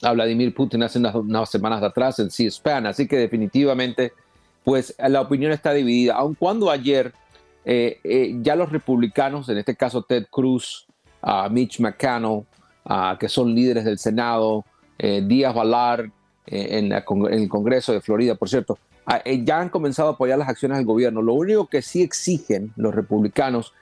Vladimir Putin hace unas, semanas atrás en C-SPAN. Así que definitivamente, pues la opinión está dividida. Aun cuando ayer eh, eh, ya los republicanos, en este caso Ted Cruz, Mitch McConnell, que son líderes del Senado, eh, Díaz Valar en, el Congreso de Florida, por cierto, ya han comenzado a apoyar las acciones del gobierno. Lo único que sí exigen los republicanos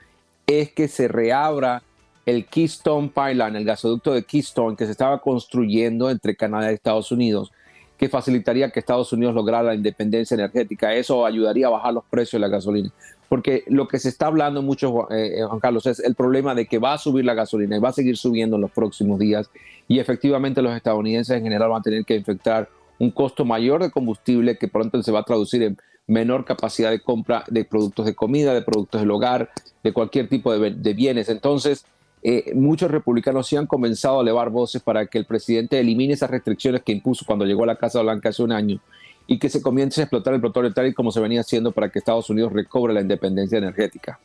es que se reabra el Keystone Pipeline, el gasoducto de Keystone que se estaba construyendo entre Canadá y Estados Unidos, que facilitaría que Estados Unidos lograra la independencia energética. Eso ayudaría a bajar los precios de la gasolina. Porque lo que se está hablando mucho, eh, Juan Carlos, es el problema de que va a subir la gasolina y va a seguir subiendo en los próximos días. Y efectivamente los estadounidenses en general van a tener que enfrentar un costo mayor de combustible que pronto se va a traducir en menor capacidad de compra de productos de comida, de productos del hogar, de cualquier tipo de, de bienes. Entonces, eh, muchos republicanos sí han comenzado a elevar voces para que el presidente elimine esas restricciones que impuso cuando llegó a la Casa Blanca hace un año y que se comience a explotar el petróleo tal y como se venía haciendo para que Estados Unidos recobre la independencia energética.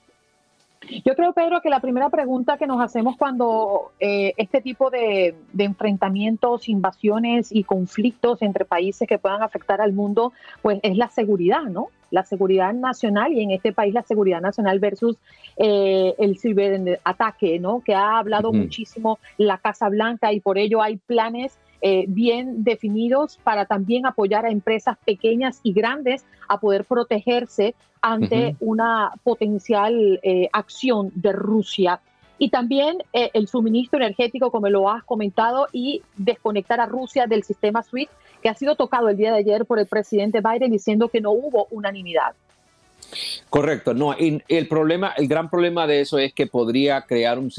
Yo creo, Pedro, que la primera pregunta que nos hacemos cuando eh, este tipo de, de, enfrentamientos, invasiones y conflictos entre países que puedan afectar al mundo, pues es la seguridad, ¿no? La seguridad nacional y en este país la seguridad nacional versus eh, el ciberataque, ¿no? Que ha hablado muchísimo la Casa Blanca y por ello hay planes eh, bien definidos para también apoyar a empresas pequeñas y grandes a poder protegerse ante una potencial eh, acción de Rusia. Y también el suministro energético, como lo has comentado, y desconectar a Rusia del sistema SWIFT, que ha sido tocado el día de ayer por el presidente Biden diciendo que no hubo unanimidad. Correcto, no, el problema, el gran problema de eso es que podría crear un,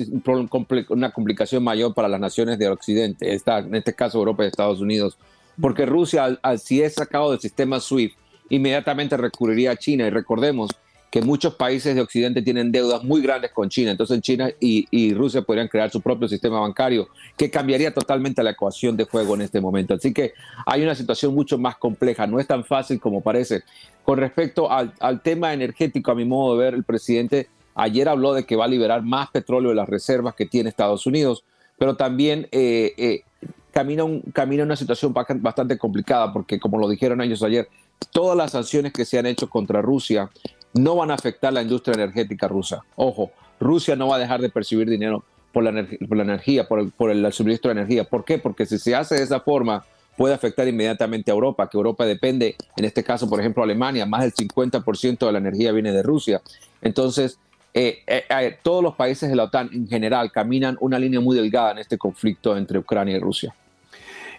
una complicación mayor para las naciones del Occidente, en este caso Europa y Estados Unidos, porque Rusia, al, si es sacado del sistema SWIFT, inmediatamente recurriría a China. Y recordemos que muchos países de Occidente tienen deudas muy grandes con China. Entonces China y, Rusia podrían crear su propio sistema bancario que cambiaría totalmente la ecuación de juego en este momento. Así que hay una situación mucho más compleja. No es tan fácil como parece. Con respecto al, tema energético, a mi modo de ver, el presidente ayer habló de que va a liberar más petróleo de las reservas que tiene Estados Unidos, pero también eh, eh, camina, un, camina una situación bastante complicada porque, como lo dijeron ellos ayer, todas las sanciones que se han hecho contra Rusia no van a afectar la industria energética rusa. Ojo, Rusia no va a dejar de percibir dinero por la, energía, por, el, suministro de energía. ¿Por qué? Porque si se hace de esa forma, puede afectar inmediatamente a Europa, que Europa depende, en este caso, por ejemplo, Alemania, más del 50% de la energía viene de Rusia. Entonces, eh, eh, eh, todos los países de la OTAN en general caminan una línea muy delgada en este conflicto entre Ucrania y Rusia.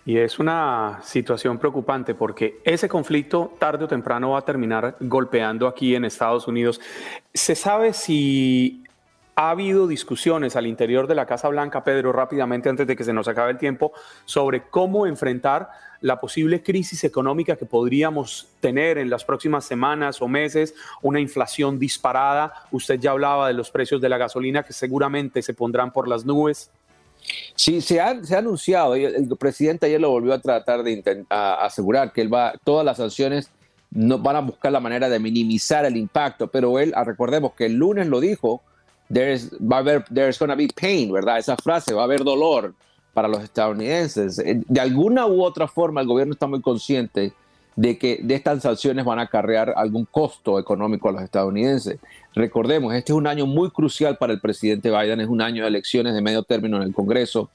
Y es una situación preocupante porque ese conflicto tarde o temprano va a terminar golpeando aquí en Estados Unidos. ¿Se sabe si ha habido discusiones al interior de la Casa Blanca, Pedro, rápidamente antes de que se nos acabe el tiempo, sobre cómo enfrentar la posible crisis económica que podríamos tener en las próximas semanas o meses, una inflación disparada? Usted ya hablaba de los precios de la gasolina que seguramente se pondrán por las nubes. Sí, se ha, se ha anunciado, el, presidente ayer lo volvió a tratar de asegurar que él va, todas las sanciones no van a buscar la manera de minimizar el impacto, pero él, ah, recordemos que el lunes lo dijo, there's, va a haber, there's gonna be pain, ¿verdad? Esa frase, va a haber dolor para los estadounidenses. Eh, de alguna u otra forma, el gobierno está muy consciente de que de estas sanciones van a acarrear algún costo económico a los estadounidenses. Recordemos, este es un año muy crucial para el presidente Biden, es un año de elecciones de medio término en el Congreso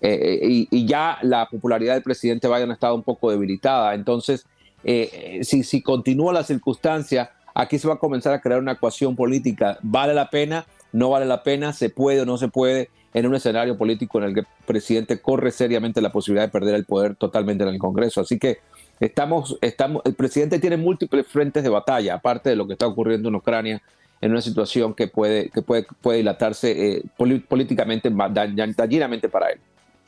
eh, y, ya la popularidad del presidente Biden ha estado un poco debilitada. Entonces, eh, si, si continúa la circunstancia, aquí se va a comenzar a crear una ecuación política. ¿Vale la pena? ¿No vale la pena? ¿Se puede o no se puede? en un escenario político en el que el presidente corre seriamente la posibilidad de perder el poder totalmente en el Congreso. Así que Estamos, estamos, el presidente tiene múltiples frentes de batalla, aparte de lo que está ocurriendo en Ucrania, en una situación que puede, que puede, puede dilatarse eh, políticamente dañinamente para él.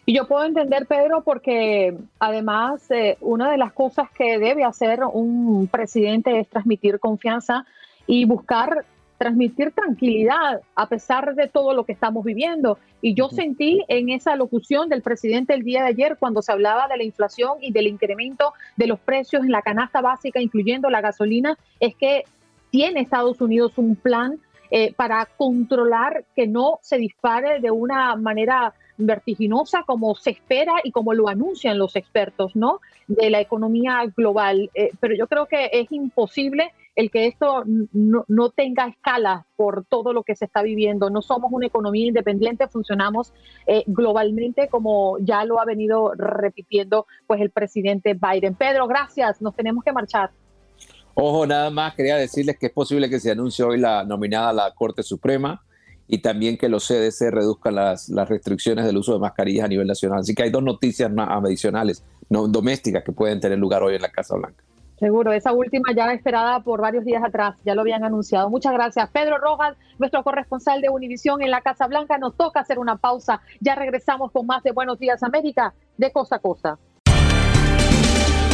Y yo puedo entender, Pedro, porque además eh, una de las cosas que debe hacer un presidente es transmitir confianza y buscar transmitir tranquilidad a pesar de todo lo que estamos viviendo. Y yo sentí en esa locución del presidente el día de ayer, cuando se hablaba de la inflación y del incremento de los precios en la canasta básica, incluyendo la gasolina, es que tiene Estados Unidos un plan eh, para controlar que no se dispare de una manera vertiginosa como se espera y como lo anuncian los expertos, ¿no? De la economía global. Eh, pero yo creo que es imposible el que esto no, tenga escala por todo lo que se está viviendo. No somos una economía independiente, funcionamos eh, globalmente como ya lo ha venido repitiendo pues el presidente Biden. Pedro, gracias, nos tenemos que marchar. Ojo, nada más quería decirles que es posible que se anuncie hoy la nominada a la Corte Suprema y también que los CDC reduzcan las, las restricciones del uso de mascarillas a nivel nacional. Así que hay dos noticias más adicionales, no, domésticas, que pueden tener lugar hoy en la Casa Blanca. Seguro, esa última ya esperada por varios días atrás, ya lo habían anunciado. Muchas gracias. Pedro Rojas, nuestro corresponsal de Univisión en la Casa Blanca, nos toca hacer una pausa. Ya regresamos con más de Buenos Días América, de cosa a cosa.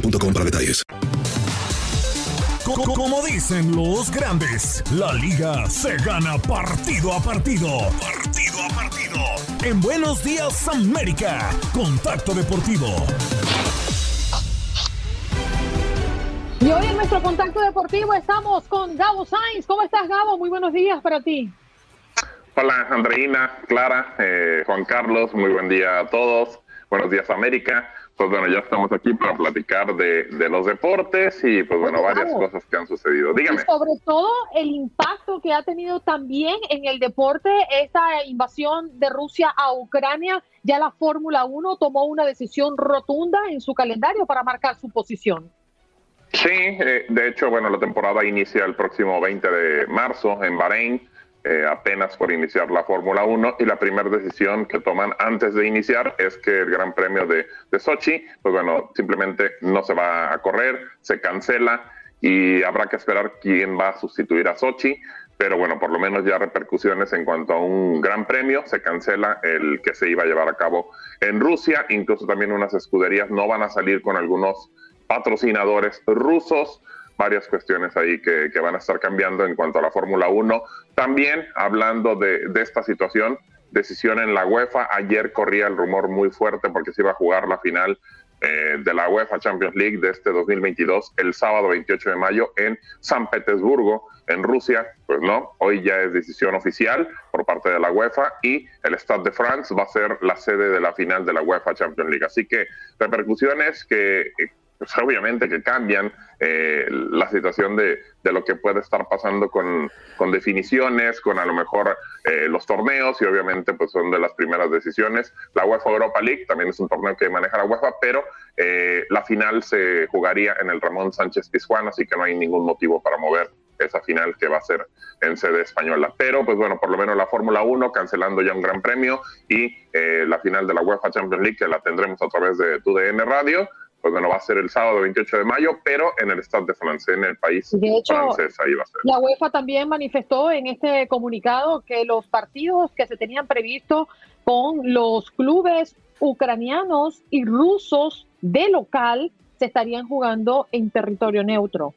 para detalles. Como dicen los grandes, la liga se gana partido a partido. Partido a partido. En Buenos Días América, Contacto Deportivo. Y hoy en nuestro Contacto Deportivo estamos con Gabo Sainz. ¿Cómo estás, Gabo? Muy buenos días para ti. Hola, Andreina, Clara, eh, Juan Carlos, muy buen día a todos. Buenos días, América pues bueno, ya estamos aquí para platicar de, los deportes y pues bueno, varias cosas que han sucedido. Dígame. sobre todo el impacto que ha tenido también en el deporte esta invasión de Rusia a Ucrania. Ya la Fórmula 1 tomó una decisión rotunda en su calendario para marcar su posición. Sí, eh, de hecho, bueno, la temporada inicia el próximo 20 de marzo en Bahrein. Eh, apenas por iniciar la Fórmula 1 y la primera decisión que toman antes de iniciar es que el Gran Premio de, de Sochi, pues bueno, simplemente no se va a correr, se cancela y habrá que esperar quién va a sustituir a Sochi, pero bueno, por lo menos ya repercusiones en cuanto a un gran premio, se cancela el que se iba a llevar a cabo en Rusia, incluso también unas escuderías no van a salir con algunos patrocinadores rusos, varias cuestiones ahí que, van a estar cambiando en cuanto a la Fórmula 1. También hablando de, esta situación, decisión en la UEFA, ayer corría el rumor muy fuerte porque se iba a jugar la final eh, de la UEFA Champions League de este 2022 el sábado 28 de mayo en San Petersburgo, en Rusia. Pues no, hoy ya es decisión oficial por parte de la UEFA y el Stade de France va a ser la sede de la final de la UEFA Champions League. Así que repercusiones que obviamente que cambian eh, la situación de, de, lo que puede estar pasando con, con definiciones, con a lo mejor eh, los torneos y obviamente pues son de las primeras decisiones. La UEFA Europa League también es un torneo que maneja la UEFA, pero eh, la final se jugaría en el Ramón Sánchez Pizjuán, así que no hay ningún motivo para mover esa final que va a ser en sede española. Pero, pues bueno, por lo menos la Fórmula 1 cancelando ya un gran premio y la final de la UEFA Champions League que la tendremos a través de TUDN Radio pues bueno, va a ser el sábado 28 de mayo, pero en el Stade de France, en el país francés, ahí va a ser. La UEFA también manifestó en este comunicado que los partidos que se tenían previsto con los clubes ucranianos y rusos de local se estarían jugando en territorio neutro.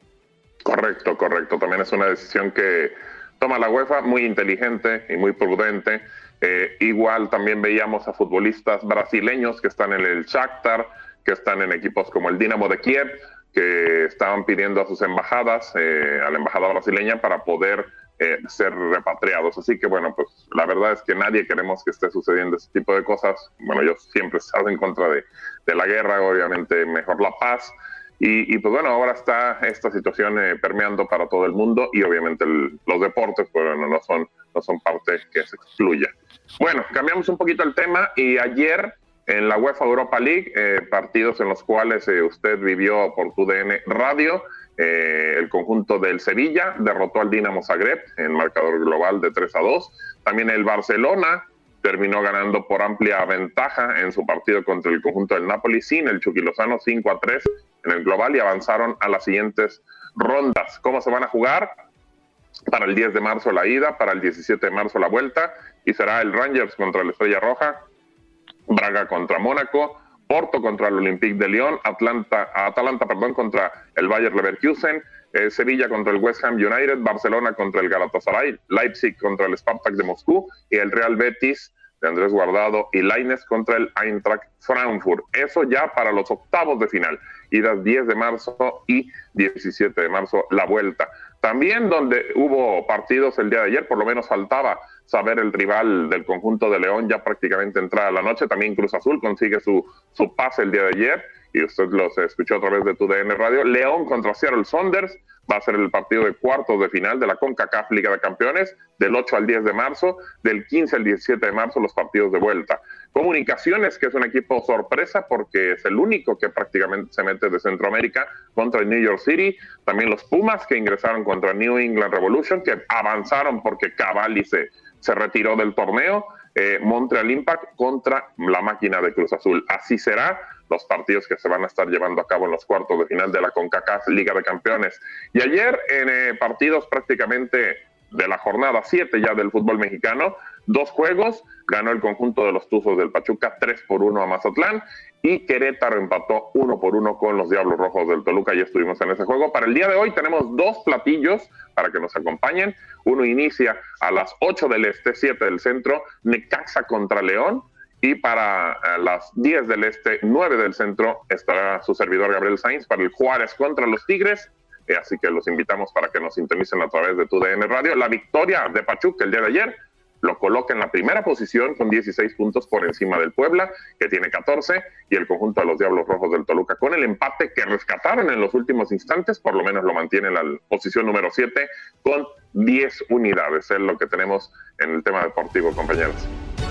Correcto, correcto. También es una decisión que toma la UEFA muy inteligente y muy prudente. Eh, igual también veíamos a futbolistas brasileños que están en el Shakhtar, que están en equipos como el Dinamo de Kiev, que estaban pidiendo a sus embajadas, eh, a la embajada brasileña, para poder eh, ser repatriados. Así que bueno, pues la verdad es que nadie queremos que esté sucediendo ese tipo de cosas. Bueno, yo siempre he estado en contra de, la guerra, obviamente mejor la paz. Y, pues bueno, ahora está esta situación eh, permeando para todo el mundo y obviamente los deportes, pues bueno, no son, no son parte que se excluya. Bueno, cambiamos un poquito el tema y ayer En la UEFA Europa League, eh, partidos en los cuales eh, usted vivió por tu DN Radio, eh, el conjunto del Sevilla derrotó al Dinamo Zagreb en marcador global de 3 a 2. También el Barcelona terminó ganando por amplia ventaja en su partido contra el conjunto del Napoli sin el Chuquilozano 5 a 3 en el global y avanzaron a las siguientes rondas. ¿Cómo se van a jugar? Para el 10 de marzo la ida, para el 17 de marzo la vuelta y será el Rangers contra la Estrella Roja, Braga contra Mónaco, Porto contra el Olympique de Lyon, Atlanta, Atalanta perdón, contra el Bayer Leverkusen, eh, Sevilla contra el West Ham United, Barcelona contra el Galatasaray, Leipzig contra el Spartak de Moscú y el Real Betis de Andrés Guardado y Laines contra el Eintracht Frankfurt. Eso ya para los octavos de final, idas 10 de marzo y 17 de marzo la vuelta. También donde hubo partidos el día de ayer, por lo menos faltaba saber el rival del conjunto de León ya prácticamente entrada la noche. También Cruz Azul consigue su, su pase el día de ayer y usted los escuchó a través de tu DN Radio. León contra Seattle Saunders va a ser el partido de cuartos de final de la CONCACAF Liga de Campeones del 8 al 10 de marzo, del 15 al 17 de marzo los partidos de vuelta. Comunicaciones, que es un equipo sorpresa porque es el único que prácticamente se mete de Centroamérica contra New York City. También los Pumas que ingresaron contra New England Revolution, que avanzaron porque Cavalli se, se retiró del torneo. Eh, Montreal Impact contra la máquina de Cruz Azul. Así será los partidos que se van a estar llevando a cabo en los cuartos de final de la CONCACAF Liga de Campeones. Y ayer en eh, partidos prácticamente de la jornada 7 ya del fútbol mexicano, dos juegos, ganó el conjunto de los Tuzos del Pachuca 3 por 1 a Mazatlán y Querétaro empató 1 por 1 con los Diablos Rojos del Toluca y estuvimos en ese juego. Para el día de hoy tenemos dos platillos para que nos acompañen. Uno inicia a las 8 del este, 7 del centro, Necaxa contra León y para eh, las 10 del este, 9 del centro, estará su servidor Gabriel Sainz para el Juárez contra los Tigres. Eh, así que los invitamos para que nos sintonicen a través de tu DN Radio. La victoria de Pachuca el día de ayer lo coloca en la primera posición con 16 puntos por encima del Puebla, que tiene 14, y el conjunto de los Diablos Rojos del Toluca. Con el empate que rescataron en los últimos instantes, por lo menos lo mantiene en la posición número 7 con 10 unidades. Es lo que tenemos en el tema deportivo, compañeros.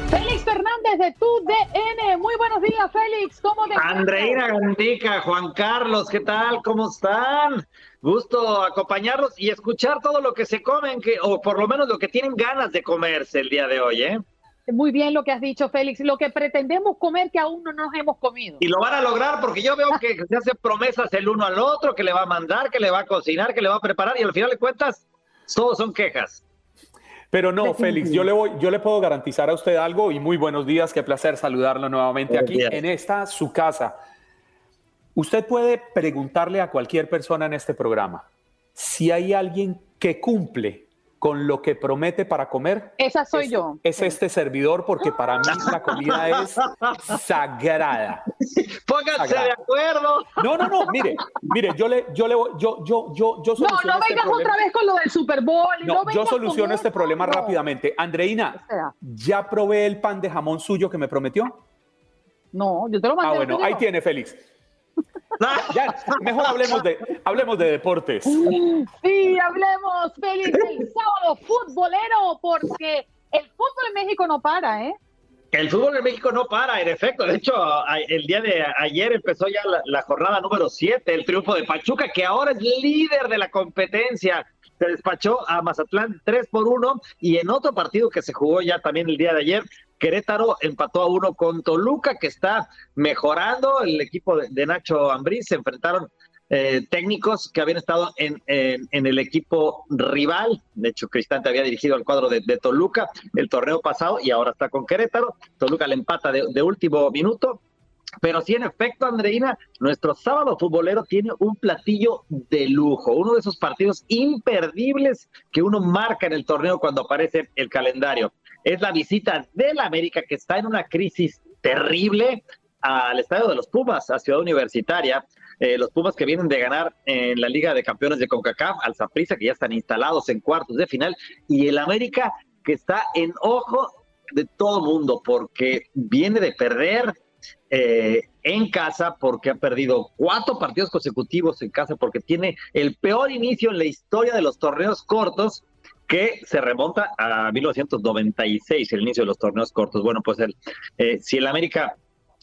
Félix Fernández de tu DN. Muy buenos días, Félix. ¿Cómo te Andreina Gandica, Juan Carlos, ¿qué tal? ¿Cómo están? Gusto acompañarlos y escuchar todo lo que se comen, que, o por lo menos lo que tienen ganas de comerse el día de hoy, ¿eh? Muy bien lo que has dicho, Félix. Lo que pretendemos comer que aún no nos hemos comido. Y lo van a lograr porque yo veo que se hacen promesas el uno al otro, que le va a mandar, que le va a cocinar, que le va a preparar y al final de cuentas, todos son quejas. Pero no, Félix, yo le, voy, yo le puedo garantizar a usted algo y muy buenos días, qué placer saludarlo nuevamente aquí en esta su casa. Usted puede preguntarle a cualquier persona en este programa si hay alguien que cumple con lo que promete para comer. Esa soy yo. Es este servidor porque para mí la comida es sagrada. Pónganse de acuerdo. No, no, no, mire, mire, yo le, yo le, yo, yo, yo, yo No, no este vengas otra vez con lo del Super Bowl. No, yo soluciono este problema rápidamente. Andreina, ¿ya probé el pan de jamón suyo que me prometió? No, yo te lo mandé. Ah, bueno, ahí tiene, Félix. Ya, mejor hablemos de, hablemos de deportes. Sí, hablemos, Félix, el sábado futbolero, porque el fútbol en México no para, ¿eh? El fútbol en México no para, en efecto. De hecho, el día de ayer empezó ya la, jornada número 7, el triunfo de Pachuca, que ahora es líder de la competencia. Se despachó a Mazatlán 3 por 1 y en otro partido que se jugó ya también el día de ayer, Querétaro empató a uno con Toluca, que está mejorando. El equipo de, Nacho Ambriz se enfrentaron eh, técnicos que habían estado en, el equipo rival. De hecho, Cristante había dirigido al cuadro de, Toluca el torneo pasado y ahora está con Querétaro. Toluca le empata de, último minuto. Pero sí, en efecto, Andreina, nuestro sábado futbolero tiene un platillo de lujo, uno de esos partidos imperdibles que uno marca en el torneo cuando aparece el calendario es la visita del América que está en una crisis terrible al estadio de los Pumas, a Ciudad Universitaria. Eh, los Pumas que vienen de ganar en la Liga de Campeones de CONCACAF, al Zaprisa, que ya están instalados en cuartos de final, y el América que está en ojo de todo mundo porque viene de perder eh, en casa porque ha perdido cuatro partidos consecutivos en casa porque tiene el peor inicio en la historia de los torneos cortos que se remonta a 1996, el inicio de los torneos cortos. Bueno, pues el, eh, si el América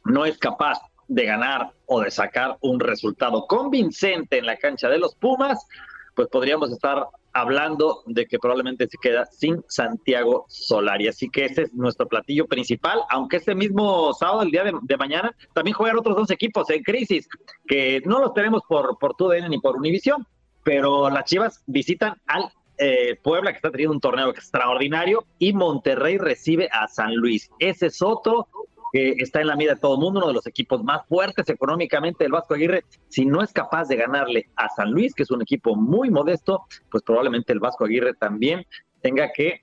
no es capaz de ganar o de sacar un resultado convincente en la cancha de los Pumas, pues podríamos estar hablando de que probablemente se queda sin Santiago Solari. Así que ese es nuestro platillo principal, aunque este mismo sábado, el día de, mañana, también juegan otros dos equipos en crisis, que no los tenemos por, por TUDN ni por Univisión, pero las Chivas visitan al eh, Puebla, que está teniendo un torneo extraordinario, y Monterrey recibe a San Luis. Ese es otro que está en la mira de todo el mundo, uno de los equipos más fuertes económicamente del Vasco Aguirre. Si no es capaz de ganarle a San Luis, que es un equipo muy modesto, pues probablemente el Vasco Aguirre también tenga que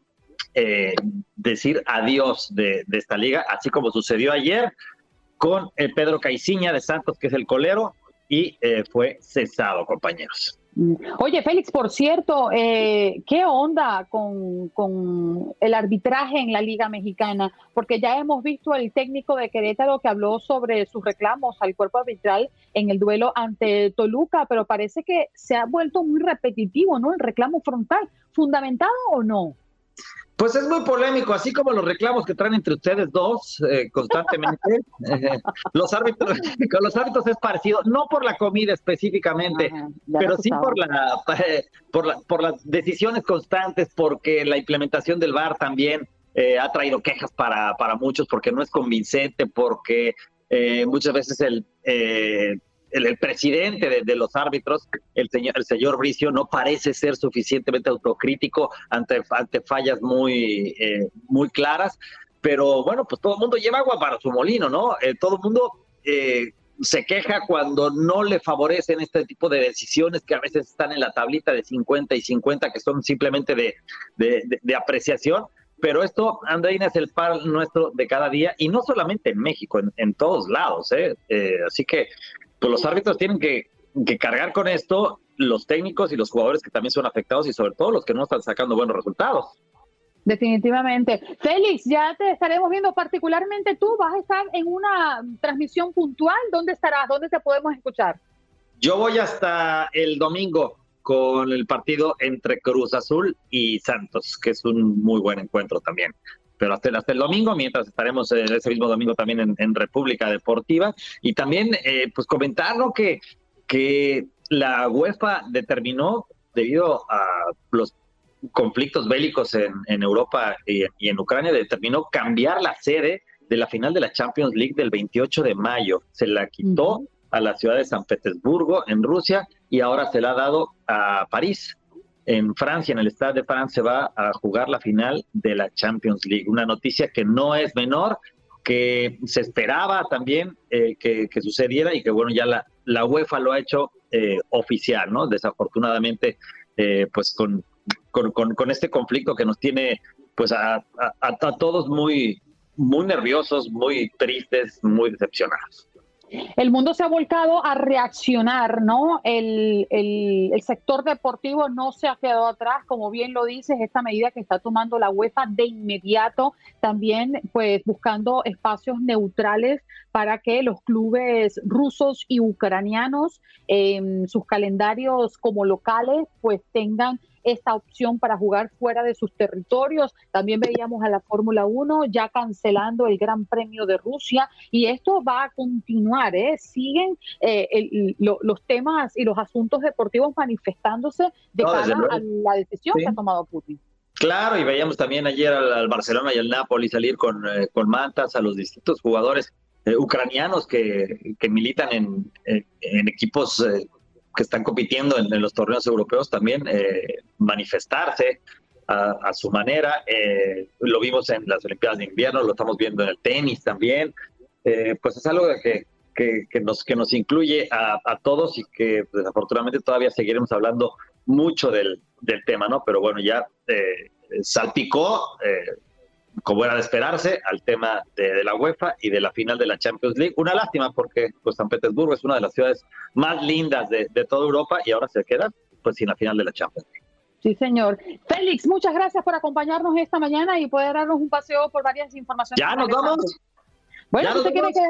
eh, decir adiós de, esta liga, así como sucedió ayer con el Pedro Caiciña de Santos, que es el colero, y eh, fue cesado, compañeros. Oye, Félix, por cierto, eh, ¿qué onda con, el arbitraje en la Liga Mexicana? Porque ya hemos visto el técnico de Querétaro que habló sobre sus reclamos al cuerpo arbitral en el duelo ante Toluca, pero parece que se ha vuelto muy repetitivo, ¿no? El reclamo frontal, ¿fundamentado o no? Pues es muy polémico, así como los reclamos que traen entre ustedes dos eh, constantemente. Eh, los árbitros, con los árbitros es parecido, no por la comida específicamente, pero sí por la, por la, por las decisiones constantes, porque la implementación del VAR también eh, ha traído quejas para, para muchos, porque no es convincente, porque muchas veces el el, presidente de, los árbitros, el señor, el señor Bricio, no parece ser suficientemente autocrítico ante, ante fallas muy, eh, muy claras, pero bueno, pues todo el mundo lleva agua para su molino, ¿no? Eh, todo el mundo eh, se queja cuando no le favorecen este tipo de decisiones que a veces están en la tablita de 50 y 50, que son simplemente de, de, apreciación. Pero esto, Andreina, es el par nuestro de cada día y no solamente en México, en, en todos lados. ¿eh? así que pues los árbitros tienen que, cargar con esto, los técnicos y los jugadores que también son afectados y sobre todo los que no están sacando buenos resultados. Definitivamente. Félix, ya te estaremos viendo particularmente tú, vas a estar en una transmisión puntual, ¿dónde estarás? ¿Dónde te podemos escuchar? Yo voy hasta el domingo con el partido entre Cruz Azul y Santos, que es un muy buen encuentro también pero hasta, hasta el domingo, mientras estaremos eh, ese mismo domingo también en, República Deportiva. Y también, eh, pues comentar que, que la UEFA determinó, debido a los conflictos bélicos en, en Europa y, en Ucrania, determinó cambiar la sede de la final de la Champions League del 28 de mayo. Se la quitó a la ciudad de San Petersburgo, en Rusia, y ahora se la ha dado a París en Francia, en el Stade de Francia, va a jugar la final de la Champions League. Una noticia que no es menor, que se esperaba también eh, que, sucediera y que bueno, ya la, la UEFA lo ha hecho eh, oficial, ¿no? Desafortunadamente, eh, pues con, con, este conflicto que nos tiene pues a, a, a todos muy, muy nerviosos, muy tristes, muy decepcionados el mundo se ha volcado a reaccionar, ¿no? El, sector deportivo no se ha quedado atrás, como bien lo dices, esta medida que está tomando la UEFA de inmediato, también pues buscando espacios neutrales para que los clubes rusos y ucranianos en sus calendarios como locales pues tengan esta opción para jugar fuera de sus territorios. También veíamos a la Fórmula 1 ya cancelando el Gran Premio de Rusia y esto va a continuar. ¿eh? Siguen eh, los temas y los asuntos deportivos manifestándose de cara a la decisión que ha tomado Putin. Claro, y veíamos también ayer al, Barcelona y al Napoli salir con, eh, con mantas a los distintos jugadores eh, ucranianos que, que militan en, en equipos que están compitiendo en, los torneos europeos también eh, manifestarse a, su manera. Eh, lo vimos en las Olimpiadas de Invierno, lo estamos viendo en el tenis también. Eh, pues es algo que, que, nos, que nos incluye a, todos y que desafortunadamente todavía seguiremos hablando mucho del, del tema, ¿no? Pero bueno, ya salpicó como era de esperarse, al tema de, la UEFA y de la final de la Champions League. Una lástima porque pues, San Petersburgo es una de las ciudades más lindas de, toda Europa y ahora se queda pues sin la final de la Champions League. Sí, señor. Félix, muchas gracias por acompañarnos esta mañana y poder darnos un paseo por varias informaciones. Ya nos vamos. Bueno, usted quiere que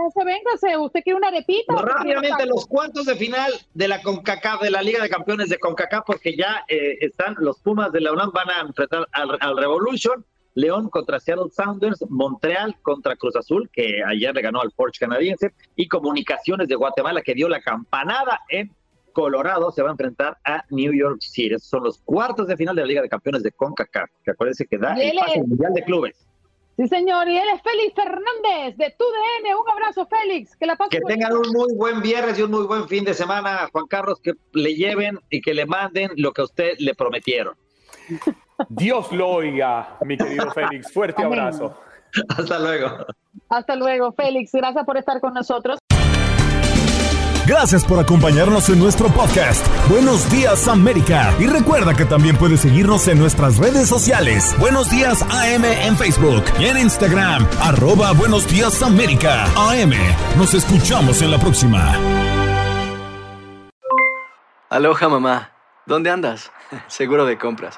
se usted quiere una arepita. Rápidamente, los cuartos de final de la CONCACAF, de la Liga de Campeones de CONCACAF, porque ya eh, están los Pumas de la UNAM, van a enfrentar al Revolution León contra Seattle Sounders, Montreal contra Cruz Azul, que ayer le ganó al Porsche canadiense, y Comunicaciones de Guatemala, que dio la campanada en Colorado, se va a enfrentar a New York City. Esos son los cuartos de final de la Liga de Campeones de CONCACAF, que acuérdense que da el pase mundial de clubes. Sí, señor, y él es Félix Fernández de TUDN. Un abrazo, Félix. Que la Que tengan un muy buen viernes y un muy buen fin de semana, Juan Carlos, que le lleven y que le manden lo que a usted le prometieron. Dios lo oiga, mi querido Félix. Fuerte abrazo. Hasta luego. Hasta luego, Félix. Gracias por estar con nosotros. Gracias por acompañarnos en nuestro podcast. Buenos días América. Y recuerda que también puedes seguirnos en nuestras redes sociales. Buenos días AM en Facebook y en Instagram. Arroba Buenos días América. AM. Nos escuchamos en la próxima. Aloha mamá. ¿Dónde andas? Seguro de compras.